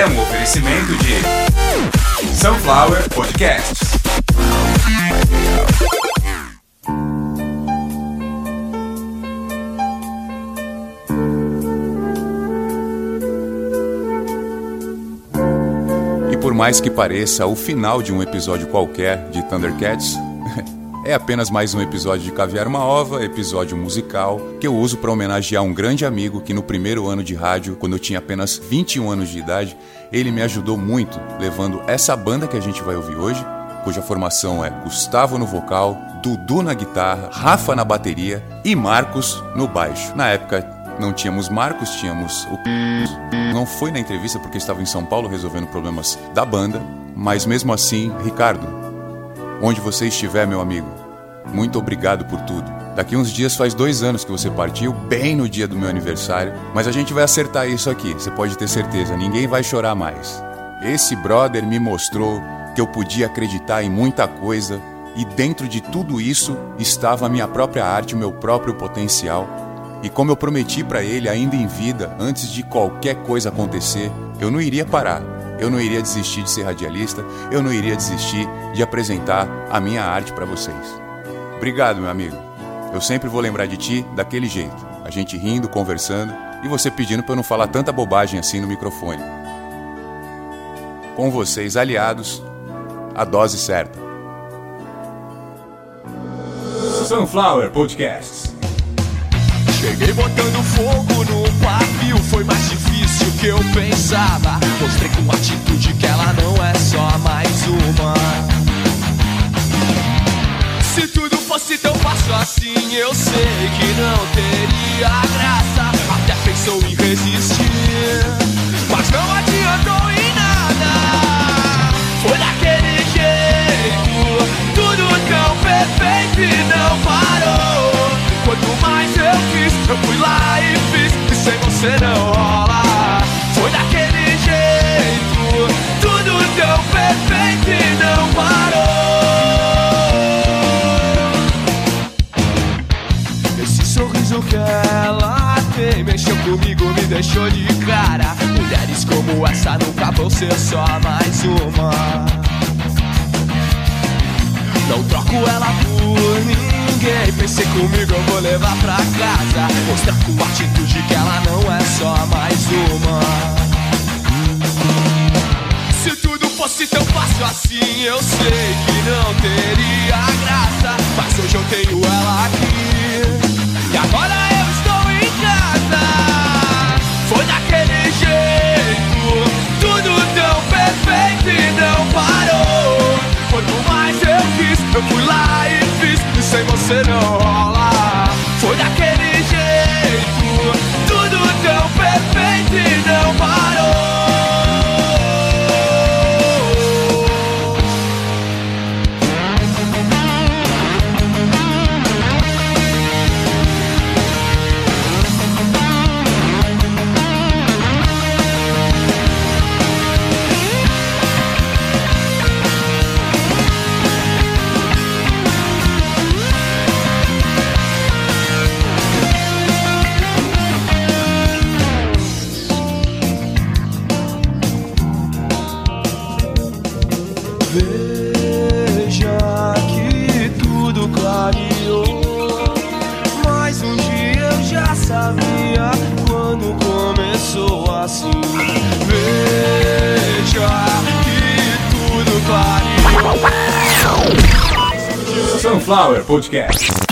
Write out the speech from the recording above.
é um oferecimento de Sunflower Podcasts. E por mais que pareça o final de um episódio qualquer de Thundercats, é apenas mais um episódio de Caviar uma Ova, episódio musical, que eu uso para homenagear um grande amigo que no primeiro ano de rádio, quando eu tinha apenas 21 anos de idade, ele me ajudou muito, levando essa banda que a gente vai ouvir hoje, cuja formação é Gustavo no vocal, Dudu na guitarra, Rafa na bateria e Marcos no baixo. Na época não tínhamos Marcos, tínhamos o. Não foi na entrevista porque estava em São Paulo resolvendo problemas da banda, mas mesmo assim, Ricardo, onde você estiver, meu amigo, muito obrigado por tudo. Daqui uns dias faz dois anos que você partiu, bem no dia do meu aniversário, mas a gente vai acertar isso aqui, você pode ter certeza, ninguém vai chorar mais. Esse brother me mostrou que eu podia acreditar em muita coisa e dentro de tudo isso estava a minha própria arte, o meu próprio potencial e como eu prometi para ele ainda em vida, antes de qualquer coisa acontecer, eu não iria parar. Eu não iria desistir de ser radialista, eu não iria desistir de apresentar a minha arte para vocês. Obrigado, meu amigo. Eu sempre vou lembrar de ti daquele jeito. A gente rindo, conversando e você pedindo para eu não falar tanta bobagem assim no microfone. Com vocês, aliados, a dose certa. Sunflower Podcasts. Cheguei botando fogo no pavio, foi mais difícil que eu pensava. Mostrei com atitude que ela não é só mais você não rola. Foi daquele jeito, tudo tão perfeito e não parou. Esse sorriso que ela tem mexeu comigo, me deixou de cara. Mulheres como essa nunca vão ser só mais uma. Não troco ela por ninguém. Pensei comigo, eu vou levar pra casa. Mostrar com atitude que ela não é só mais uma. Se tudo fosse tão fácil assim, eu sei que não teria graça. Você não rola. Foi daquele Veja que tudo clareou. Mas um dia eu já sabia quando começou assim. Veja que tudo clareou. Sunflower Podcasts.